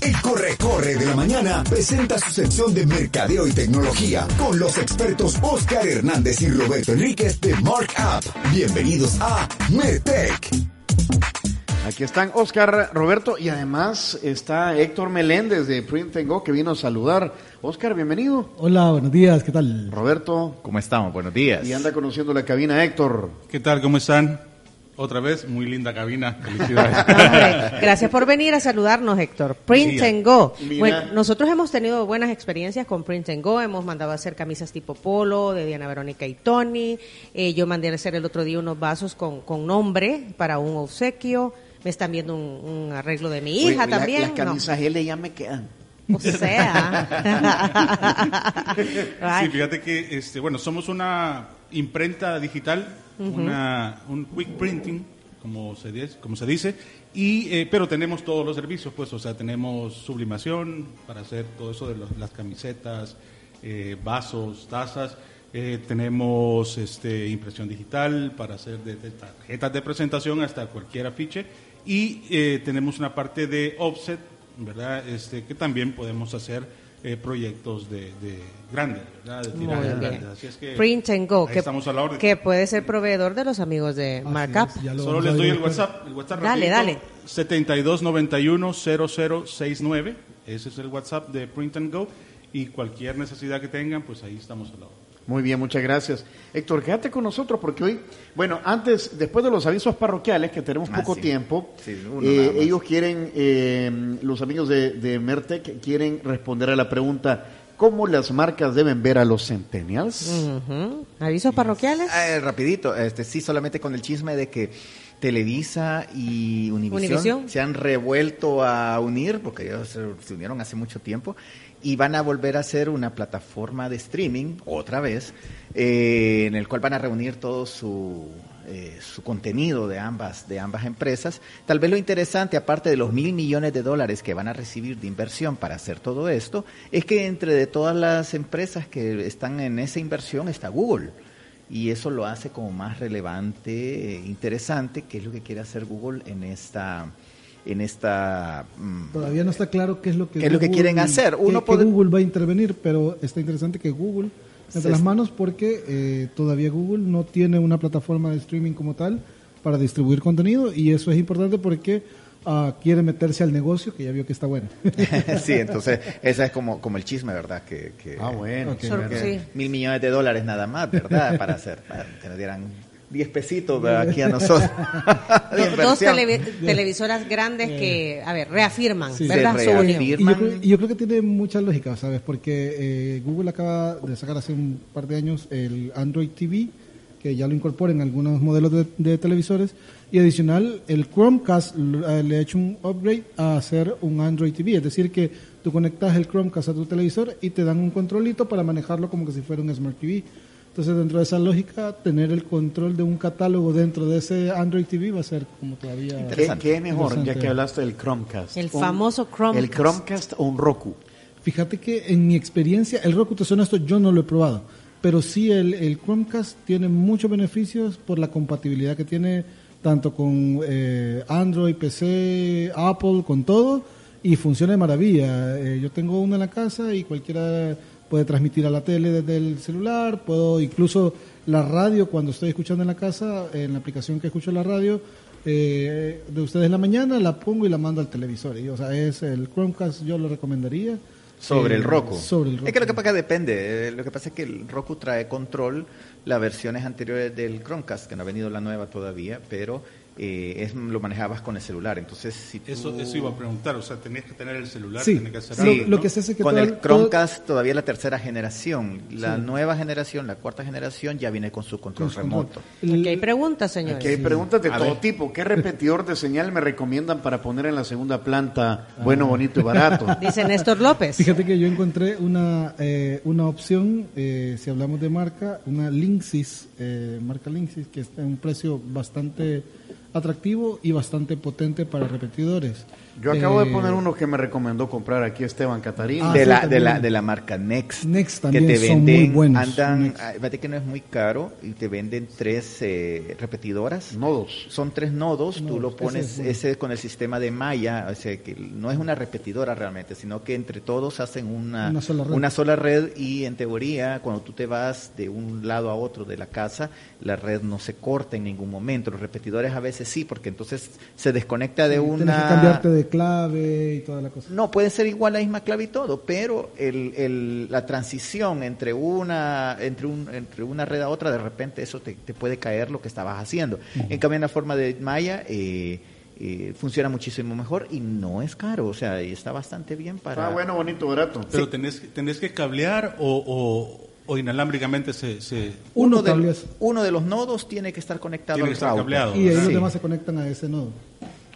El Corre Corre de la Mañana presenta su sección de mercadeo y tecnología con los expertos Oscar Hernández y Roberto Enríquez de Markup. Bienvenidos a Mertech. Aquí están Oscar, Roberto y además está Héctor Meléndez de Print Go que vino a saludar. Oscar, bienvenido. Hola, buenos días, ¿qué tal? Roberto. ¿Cómo estamos? Buenos días. Y anda conociendo la cabina Héctor. ¿Qué tal? ¿Cómo están? Otra vez, muy linda cabina. Felicidades. Gracias por venir a saludarnos, Héctor. Print and Go. Bueno, nosotros hemos tenido buenas experiencias con Print and Go. Hemos mandado a hacer camisas tipo polo de Diana Verónica y Tony. Eh, yo mandé a hacer el otro día unos vasos con, con nombre para un obsequio. Me están viendo un, arreglo de mi hija Oye, también. las camisas L ya me quedan. O sea. sí, fíjate que, este, bueno, somos una imprenta digital, una, un quick printing, como se, dice, como se dice, y, eh, pero tenemos todos los servicios, pues, o sea, tenemos sublimación para hacer todo eso de las camisetas, eh, vasos, tazas, eh, tenemos este, impresión digital para hacer de, de tarjetas de presentación hasta cualquier afiche, y eh, tenemos una parte de offset, ¿verdad? Este, que también podemos hacer eh, proyectos de, de grandes, ¿verdad? De Muy tirajes bien. grandes. Así es que Print and Go, que, estamos a la orden. que puede ser proveedor de los amigos de Markup. es, ya lo Solo a les doy el. WhatsApp. El WhatsApp Dale, rapidito, dale. 7291-0069. Ese es el WhatsApp de Print and Go. Y cualquier necesidad que tengan, pues ahí estamos al lado. Muy bien, muchas gracias. Héctor, quédate con nosotros porque hoy, bueno, antes, después de los avisos parroquiales, que tenemos Ah, poco sí. tiempo, Sí, eh, ellos quieren, eh, los amigos de, de Mertec quieren responder a la pregunta, ¿cómo las marcas deben ver a los centennials? ¿Avisos parroquiales? Eh, rapidito, este, sí, solamente con el chisme de que Televisa y Univision, se han revuelto a unir, porque ellos se unieron hace mucho tiempo, y van a volver a hacer una plataforma de streaming, otra vez, eh, en el cual van a reunir todo su, eh, su contenido de ambas, de ambas empresas. Tal vez lo interesante, aparte de los mil millones de dólares que van a recibir de inversión para hacer todo esto, es que entre de todas las empresas que están en esa inversión está Google y eso lo hace como más relevante, eh, interesante, que es lo que quiere hacer Google en esta en esta mm, Todavía no está claro qué es lo que, ¿Qué es lo que quieren hacer? qué- Uno qué puede- Google va a intervenir, pero está interesante que Google entre Se- las manos porque eh, todavía Google no tiene una plataforma de streaming como tal para distribuir contenido y eso es importante porque ah, quiere meterse al negocio que ya vio que está bueno. sí, entonces ese es como, como el chisme, ¿verdad? Que, que- Ah, bueno. Que sí. mil millones de dólares nada más, ¿verdad? Para hacer, para que nos dieran 10 pesitos aquí a nosotros. Dos televi- televisoras grandes que, a ver, reafirman, Sí, ¿verdad? Su unión. reafirma. Y yo, creo, y yo creo que tiene mucha lógica, ¿sabes? Porque eh, Google acaba de sacar hace un par de años el Android TV, que ya lo incorpora en algunos modelos de, de televisores, y adicional el Chromecast eh, le ha hecho un upgrade a hacer un Android TV, es decir, que tú conectas el Chromecast a tu televisor y te dan un controlito para manejarlo como que si fuera un Smart TV. Entonces, dentro de esa lógica, tener el control de un catálogo dentro de ese Android TV va a ser como todavía... ¿Qué, mejor, ya que hablaste del Chromecast? El Un- famoso Chromecast. ¿El Chromecast o un Roku? Fíjate que en mi experiencia, el Roku, te suena esto, yo no lo he probado, pero sí el, el Chromecast tiene muchos beneficios por la compatibilidad que tiene tanto con eh, Android, PC, Apple, con todo, y funciona de maravilla. Eh, yo tengo uno en la casa y cualquiera puede transmitir a la tele desde el celular, puedo incluso la radio cuando estoy escuchando en la casa, en la aplicación que escucho la radio, eh, de ustedes en la mañana la pongo y la mando al televisor. Y, o sea, es el Chromecast, yo lo recomendaría. Sobre Eh, el Roku. Sobre el Roku. Es que lo que pasa es que depende. eh, Lo que pasa es que el Roku trae control las versiones anteriores del Chromecast, que no ha venido la nueva todavía, pero eh, es, lo manejabas con el celular. Entonces, si tú- Eso, eso iba a preguntar, o sea, tenías que tener el celular, Sí. tenías que hacer Lo- algo, lo ¿no? que se hace que con todo- el Chromecast todavía la tercera generación. La Sí. nueva generación, la cuarta generación, ya viene con su control Con- remoto. Aquí hay preguntas, señores. Aquí hay preguntas de A todo ver. tipo. ¿Qué repetidor de señal me recomiendan para poner en la segunda planta bueno, bonito y barato? Dice Néstor López. Fíjate que yo encontré una, eh, una opción, eh, si hablamos de marca, una Linksys, eh, marca Linksys, que está en un precio bastante atractivo y bastante potente para repetidores. Yo acabo de Eh, poner uno que me recomendó comprar aquí Esteban Catarina. Ah, de, sí, la, de, la, de la marca Next. Next también que te son venden, muy buenos, Andan, fíjate que no es muy caro y te venden tres eh, repetidoras. Nodos. Son tres nodos, tú Nodos, lo ese pones es bueno. ese con el sistema de malla, o sea que no es una repetidora realmente, sino que entre todos hacen una, Una sola red. una sola red y en teoría cuando tú te vas de un lado a otro de la casa, la red no se corta en ningún momento. Los repetidores a veces sí, porque entonces se desconecta de una... que cambiarte de clave y toda la cosa. No, puede ser igual la misma clave y todo, pero el, el- la transición entre una, entre, un, entre una red a otra, de repente eso te, te puede caer lo que estabas haciendo. En cambio, en la forma de Maya eh, eh, funciona muchísimo mejor y no es caro, o sea, y está bastante bien para... Ah, bueno, bonito, barato. Pero tenés, que- tenés que cablear o, o, o inalámbricamente se... se- Uno de, uno de los nodos tiene que estar conectado Tiene al que estar router. cableado. Y ahí Sí. los demás se conectan a ese nodo.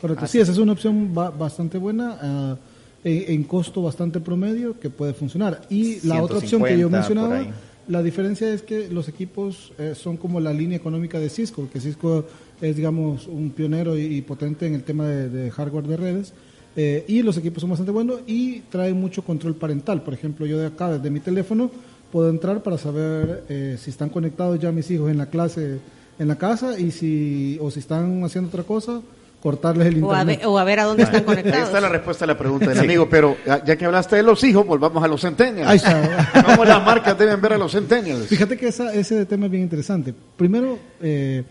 Correcto. Sí, esa es una opción ba- bastante buena, ah, en, en costo bastante promedio, que puede funcionar. Y la otra opción que yo 150 por mencionaba, la diferencia es que los equipos eh, son como la línea económica de Cisco, que Cisco es, digamos, un pionero y, y potente en el tema de, de hardware de redes. eh, y los equipos son bastante buenos y traen mucho control parental. Por ejemplo, yo de acá, desde mi teléfono, puedo entrar para saber eh, si están conectados ya mis hijos en la clase, en la casa, y si, o si están haciendo otra cosa, cortarles el O a, internet. ver, o a ver a dónde están Ahí conectados. está la respuesta a la pregunta del amigo, pero ya ya que hablaste de los hijos, volvamos a los centennials. Ahí está. ¿Cómo las marcas deben ver a los centennials? Fíjate que esa- ese tema es bien interesante. Primero, eh,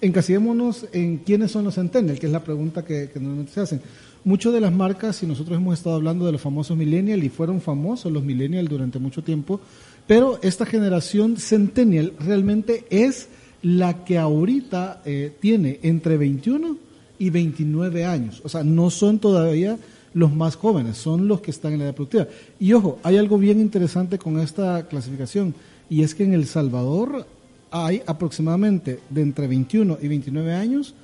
encasillémonos en quiénes son los centennials, que es la pregunta que, que normalmente se hacen. Muchas de las marcas, y nosotros hemos estado hablando de los famosos millennials, y fueron famosos los millennials durante mucho tiempo, pero esta generación centennial realmente es la que ahorita eh, tiene entre 21 y 29 años. O sea, no son todavía los más jóvenes, son los que están en la edad productiva. Y ojo, hay algo bien interesante con esta clasificación, y es que en El Salvador hay aproximadamente de entre 21 y 29 años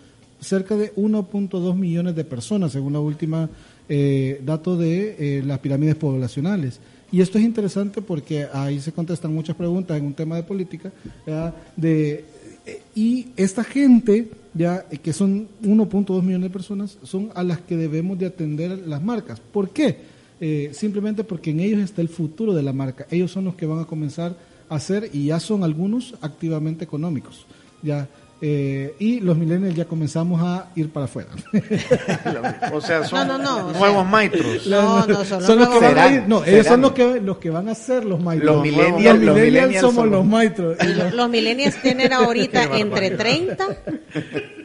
cerca de 1.2 millones de personas, según la última eh, dato de eh, las pirámides poblacionales. Y esto es interesante porque ahí se contestan muchas preguntas en un tema de política, de y esta gente, ya eh, que son 1.2 millones de personas, son a las que debemos de atender las marcas. ¿Por qué? Eh, simplemente porque en ellos está el futuro de la marca. Ellos son los que van a comenzar a hacer, y ya son algunos, activamente económicos. Ya, eh, y los millennials ya comenzamos a ir para afuera. O sea, son No, no, no, o sea- nuevos maestros. No, no, son los Son los que nuevos- van a ir, Serán, no, ellos serán. son los que, los que van a ser los maestros. Los millennials- los los millennials millennials somos los maestros. Y Los, los- millennials tienen ahorita entre 30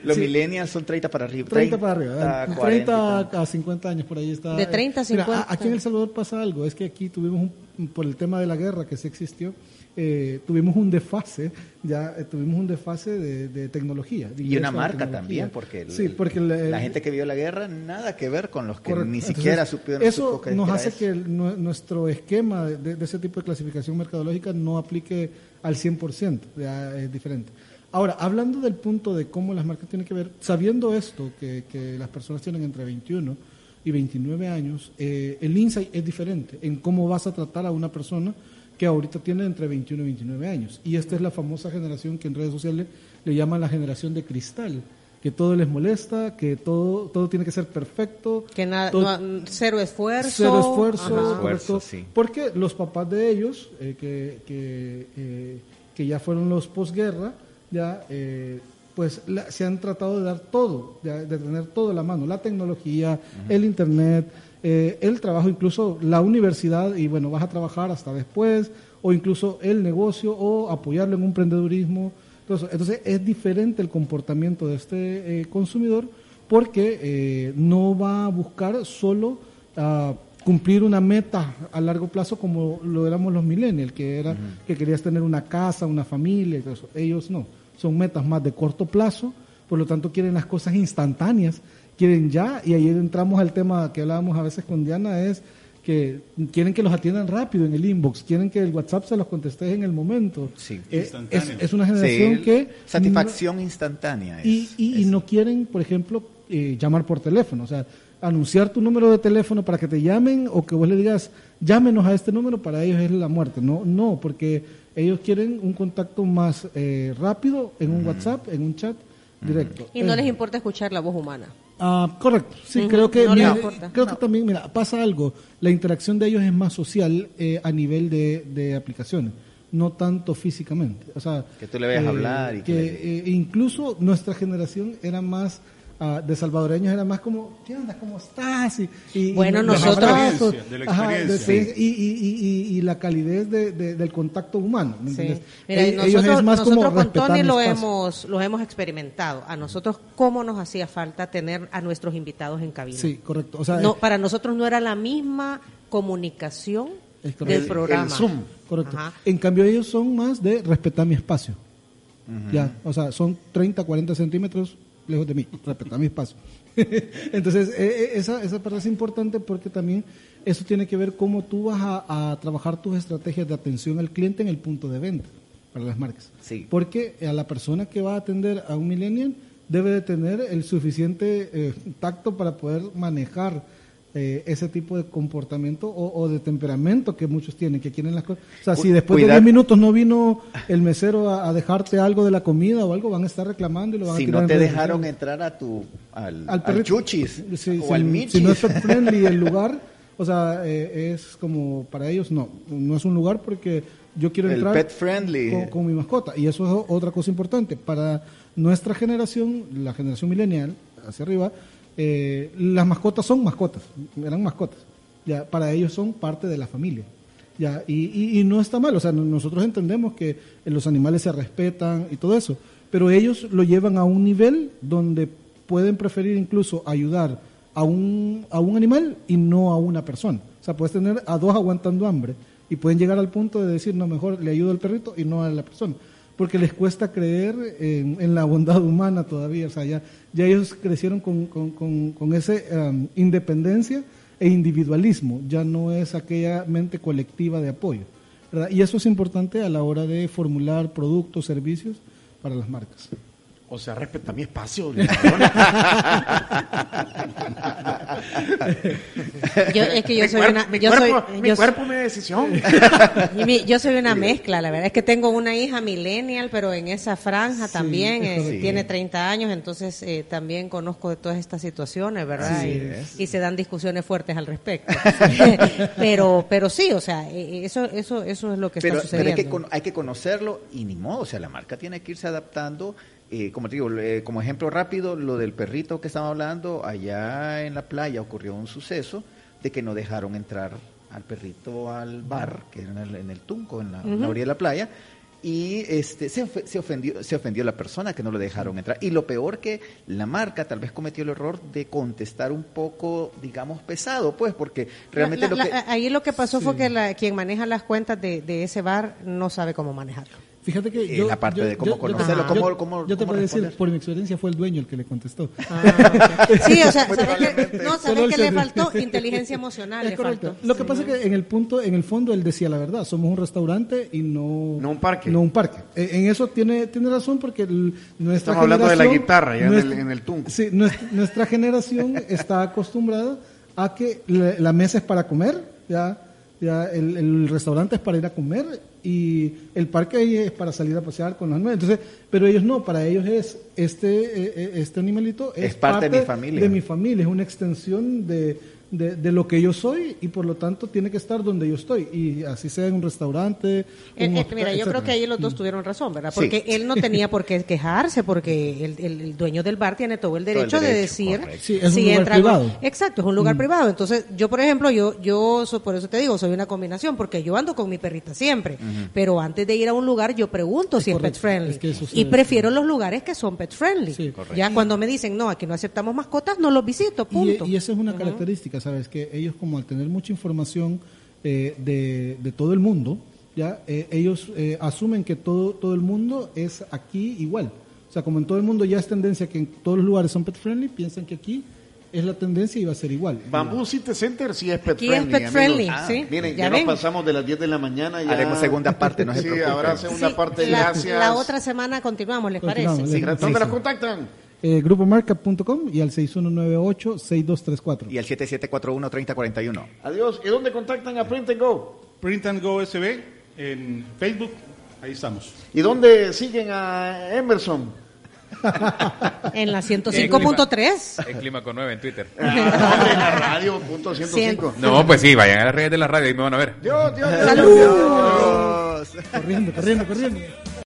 Los millennials son 30 para arriba. 30 para arriba, 40 y 30 tal. a 50 años por ahí está. De 30 a Mira, 50. aquí en El Salvador pasa algo, es que aquí tuvimos, un, por el tema de la guerra que sí existió, eh, tuvimos un desfase, ya eh, tuvimos un desfase de, de tecnología. de Y una marca también, porque, el- sí, porque el- la gente que vio la guerra, nada que ver con los que Correcto. ni Entonces, siquiera supieron. Eso que nos hace eso. que nuestro esquema de, de ese tipo de clasificación mercadológica no aplique al 100%, ya es diferente. Ahora, hablando del punto de cómo las marcas tienen que ver, sabiendo esto, que, que las personas tienen entre 21 y 29 años, eh, el insight es diferente en cómo vas a tratar a una persona que ahorita tiene entre 21 y 29 años. Y esta es la famosa generación que en redes sociales le llaman la generación de cristal, que todo les molesta, que todo, todo tiene que ser perfecto. que nada, todo- no, cero esfuerzo. Cero esfuerzo. Esfuerzo, sí. Porque los papás de ellos, eh, que, que, eh, que ya fueron los posguerra, ya eh, pues la- se han tratado de dar todo, de tener todo a la mano, la tecnología, el internet, eh, el trabajo, incluso la universidad, y bueno, vas a trabajar hasta después, o incluso el negocio, o apoyarlo en un emprendedurismo. Entonces, entonces es diferente el comportamiento de este eh, consumidor porque eh, no va a buscar solo ah, cumplir una meta a largo plazo como lo éramos los millennials, que era que querías tener una casa, una familia, y todo eso. ellos no, son metas más de corto plazo por lo tanto quieren las cosas instantáneas, quieren ya, y ahí entramos al tema que hablábamos a veces con Diana, es que quieren que los atiendan rápido en el inbox, quieren que el WhatsApp se los conteste en el momento. Sí. Eh, es, es una generación Sí, que... Satisfacción instantánea. es- Y, y, y no quieren, por ejemplo, eh, llamar por teléfono. O sea, anunciar tu número de teléfono para que te llamen o que vos le digas, llámenos a este número, para ellos es la muerte. No, no porque ellos quieren un contacto más eh, rápido en un WhatsApp, en un chat directo. Y no Eh, les importa escuchar la voz humana. Ah, correcto, sí, creo que, no mira, que también, mira, pasa algo, la interacción de ellos es más social eh, a nivel de, de aplicaciones, no tanto físicamente. O sea, Que tú le vayas a hablar y que que, le- eh, incluso nuestra generación era más ah, de salvadoreños, era más como, ¿qué onda? ¿Cómo estás? Y, y- Bueno, y nosotros- abrazos, De la ajá, experiencia. de- y, y- y- y- y la calidez de- de- del contacto humano. ¿me Sí. Mira, E- ellos nosotros, es más como nosotros con respetar Tony lo hemos, lo hemos experimentado. A nosotros, ¿cómo nos hacía falta tener a nuestros invitados en cabina? Sí, correcto. O sea, no, para nosotros no era la misma comunicación del El- programa. el Zoom. Correcto. Ajá. En cambio, ellos son más de respetar mi espacio. Ya, o sea, son 30, 40 centímetros lejos de mí, respetar mi espacio. Entonces, eh, eh, esa, esa parte es importante porque también eso tiene que ver cómo tú vas a, a trabajar tus estrategias de atención al cliente en el punto de venta para las marcas. Sí. Porque a la persona que va a atender a un millennial debe de tener el suficiente eh, tacto para poder manejar eh, ese tipo de comportamiento o, o de temperamento que muchos tienen, que quieren las cosas. O sea, si después de cuidar- 10 minutos no vino el mesero a, a dejarte algo de la comida o algo, van a estar reclamando y lo van Si a tirar no te dejaron entrar a tu al, al chuchis Sí, o si, al si michis. no es pet friendly el lugar, o sea, eh, es como para ellos no, no es un lugar porque yo quiero El entrar pet friendly. Con, con mi mascota y eso es otra cosa importante para nuestra generación, la generación milenial hacia arriba, eh, las mascotas son mascotas, eran mascotas, ya para ellos son parte de la familia. Ya, y, no está mal, o sea, no- nosotros entendemos que los animales se respetan y todo eso, pero ellos lo llevan a un nivel donde pueden preferir incluso ayudar a un, a un animal y no a una persona. O sea, puedes tener a dos aguantando hambre y pueden llegar al punto de decir, no, mejor le ayudo al perrito y no a la persona. Porque les cuesta creer en, la bondad humana todavía. O sea, ya, ya ellos crecieron con, con, con, ese um, independencia e individualismo. Ya no es aquella mente colectiva de apoyo. ¿verdad? Y eso es importante a la hora de formular productos, servicios para las marcas. O sea, respeta mi espacio. Yo, es que yo mi soy cuerpo, una, mi yo cuerpo, soy, mi yo cuerpo, mi decisión. Y mi- yo soy una mezcla, la verdad es que tengo una hija millennial, pero en esa franja también, es eh, tiene 30 años, entonces eh, también conozco de todas estas situaciones, ¿verdad? Y, es. y se dan discusiones fuertes al respecto. pero pero sí, o sea, eh, eso eso eso es lo que pero, está pero hay, sucediendo. que, con- hay que conocerlo y ni modo, o sea, la marca tiene que irse adaptando. Eh, como te digo, eh, como ejemplo rápido, lo del perrito que estaba hablando, allá en la playa ocurrió un suceso de que no dejaron entrar al perrito al bar, que era en el, en el Tunco, en la, en la orilla de la playa, y este se, se ofendió se ofendió la persona que no lo dejaron entrar. Y lo peor que la marca tal vez cometió el error de contestar un poco digamos pesado pues porque realmente La- la- lo que la- ahí lo que pasó fue que la, quien maneja las cuentas de, de ese bar no sabe cómo manejarlo. Fíjate que yo, la parte yo- de cómo yo- conocerlo, yo- cómo- yo, cómo- te puedo decir, por mi experiencia fue el dueño el que le contestó. Ah. Sí, o sea, ¿sabes probablemente. No, ¿sabes qué le faltó? Inteligencia emocional Es le correcto. faltó. Lo que pasa es que en el punto, en el fondo, él decía la verdad. Somos un restaurante y no, No un parque. No un parque. Eh, En eso tiene, tiene razón porque el- nuestra Estamos hablando de la generación- guitarra, ya en el- en el tunco. Sí, nuestra, nuestra generación está acostumbrada a que la, la mesa es para comer, ya, ya el, el restaurante es para ir a comer y el parque ahí es para salir a pasear con los animales. Entonces, pero ellos no, para ellos es este eh, eh, este animalito es, Es parte de mi familia. de mi familia, es una extensión de, de, de lo que yo soy y por lo tanto tiene que estar donde yo estoy y así sea en un restaurante. Eh, un eh, hotel, mira, yo creo que ahí los dos tuvieron razón, ¿verdad? Sí. Porque él no tenía por qué quejarse, porque el, el- el dueño del bar tiene todo el el derecho, de derecho, decir. Sí, es un si lugar entra privado. Mm. Exacto, es un lugar privado. Entonces, yo, por ejemplo, yo, yo so- por eso te digo, soy una combinación, porque yo ando con mi perrita siempre, pero antes de ir a un lugar yo pregunto si es correcto, pet friendly es que y prefiero los lugares que son pet friendly. Sí. ya cuando me dicen no, aquí no aceptamos mascotas, no los visito, punto. Y, y esa es una característica, ¿sabes? Que ellos, como al tener mucha información eh, de, de todo el mundo, ya Eh, ellos eh, asumen que todo, todo el mundo es aquí igual. O sea, como en todo el mundo ya es tendencia que en todos los lugares son pet friendly, piensan que aquí es la tendencia y va a ser igual. Bamboo City Center sí es pet Aquí es friendly. pet amigos. friendly, Ah, sí. Miren, Ya ya, nos pasamos de las 10 de la mañana. Ya... Haremos segunda parte, no se Sí, habrá segunda Sí, parte. la, gracias. la otra semana continuamos, ¿les parece? Continuamos, Sí. le- ¿Dónde sí. contactan? Eh, grupomarkup.com y al 6198-6234. Y el 7741-3041. Adiós. ¿Y dónde contactan a Print and Go? Print and Go SB en Facebook, ahí estamos. ¿Y dónde siguen a Emerson? En la 105.3. En Clima con 9 en Twitter. Ah, en la radio, punto 105. No, pues sí, vayan a las redes de la radio y me van a ver. Dios, Dios, Dios. Salud. Dios, Dios. Corriendo, corriendo, corriendo.